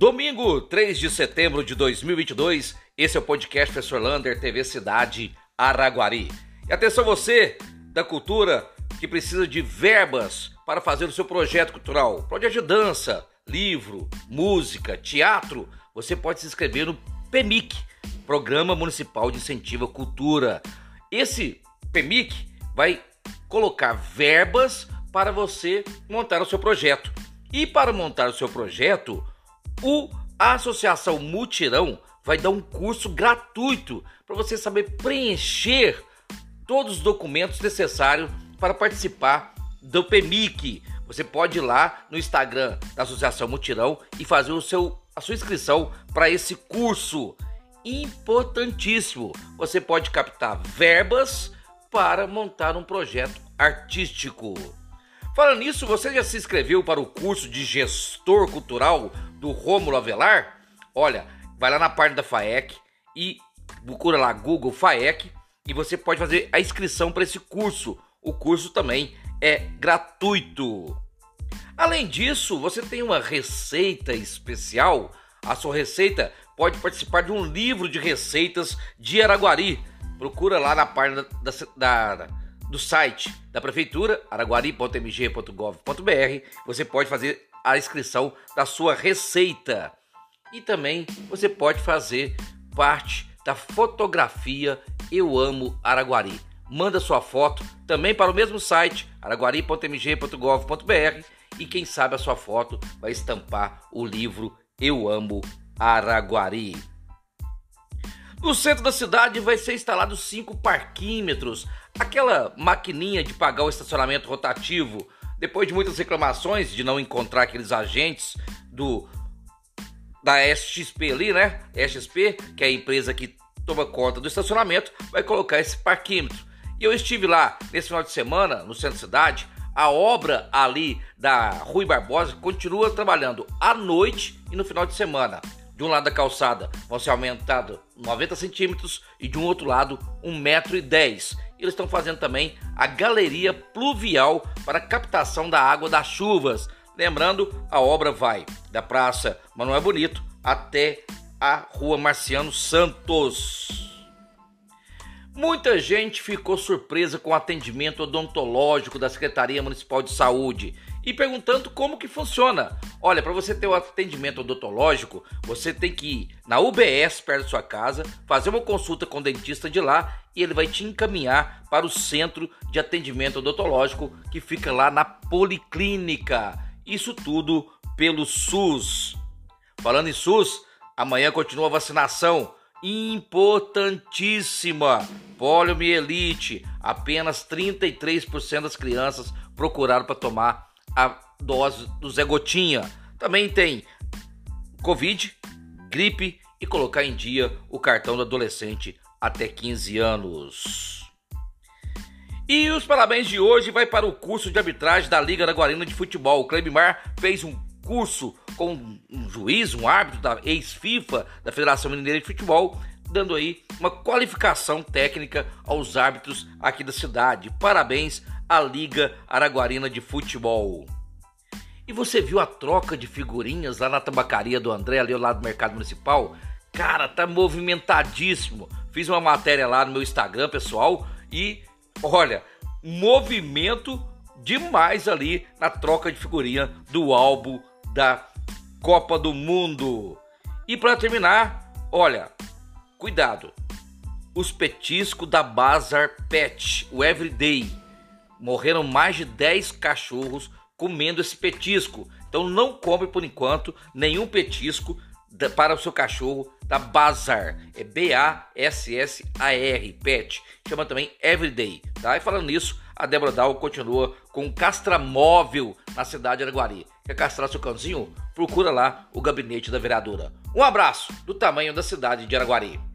Domingo, 3 de setembro de 2022, esse é o podcast Professor Lander, TV Cidade Araguari. E atenção você da cultura que precisa de verbas para fazer o seu projeto cultural, projeto de dança, livro, música, teatro, você pode se inscrever no PEMIC, Programa Municipal de Incentivo à Cultura. Esse PEMIC vai colocar verbas para você montar o seu projeto. E para montar o seu projeto, o a Associação Mutirão vai dar um curso gratuito para você saber preencher todos os documentos necessários para participar do PEMIC. Você pode ir lá no Instagram da Associação Mutirão e fazer o seu, a sua inscrição para esse curso. Importantíssimo! Você pode captar verbas para montar um projeto artístico. Falando nisso, você já se inscreveu para o curso de gestor cultural do Rômulo Avelar? Olha, vai lá na página da FAEC e procura lá Google FAEC e você pode fazer a inscrição para esse curso. O curso também é gratuito. Além disso, você tem uma receita especial. A sua receita pode participar de um livro de receitas de Araguari. Procura lá na página da, da, da do site da prefeitura, araguari.mg.gov.br, você pode fazer a inscrição da sua receita. E também você pode fazer parte da fotografia Eu Amo Araguari. Manda sua foto também para o mesmo site, araguari.mg.gov.br, e quem sabe a sua foto vai estampar o livro Eu Amo Araguari. No centro da cidade vai ser instalado cinco parquímetros, aquela maquininha de pagar o estacionamento rotativo. Depois de muitas reclamações de não encontrar aqueles agentes do da SXP ali, né? SXP, que é a empresa que toma conta do estacionamento, vai colocar esse parquímetro. E eu estive lá nesse final de semana, no centro da cidade. A obra ali da Rui Barbosa continua trabalhando à noite e no final de semana. De um lado da calçada vão ser aumentados 90 centímetros e de um outro lado 1,10 metro. E dez. Eles estão fazendo também a galeria pluvial para captação da água das chuvas. Lembrando, a obra vai da Praça Manuel Bonito até a Rua Marciano Santos. Muita gente ficou surpresa com o atendimento odontológico da Secretaria Municipal de Saúde e perguntando como que funciona. Olha, para você ter o atendimento odontológico, você tem que ir na UBS perto da sua casa, fazer uma consulta com o dentista de lá e ele vai te encaminhar para o centro de atendimento odontológico que fica lá na Policlínica. Isso tudo pelo SUS. Falando em SUS, amanhã continua a vacinação importantíssima. Poliomielite, apenas 33% das crianças procuraram para tomar a dose do Zé Gotinha. Também tem Covid, gripe e colocar em dia o cartão do adolescente até 15 anos. E os parabéns de hoje vai para o curso de arbitragem da Liga da Guarina de Futebol. O Clebimar fez um curso com um juiz, um árbitro da ex-FIFA da Federação Mineira de Futebol, dando aí uma qualificação técnica aos árbitros aqui da cidade. Parabéns à Liga Araguarina de Futebol. E você viu a troca de figurinhas lá na tabacaria do André, ali ao lado do Mercado Municipal? Cara, tá movimentadíssimo. Fiz uma matéria lá no meu Instagram, pessoal, e olha, movimento demais ali na troca de figurinha do álbum da Copa do Mundo. E para terminar, olha, cuidado. Os petiscos da Bazar Pet, o Everyday morreram mais de 10 cachorros comendo esse petisco. Então não compre por enquanto nenhum petisco para o seu cachorro da Bazar. É B-A-S-S-A-R, Pet. Chama também Everyday. Tá? E falando nisso, a Débora Dal continua com castramóvel na cidade de Araguari. Quer castrar seu cãozinho? Procura lá o gabinete da vereadora. Um abraço do tamanho da cidade de Araguari.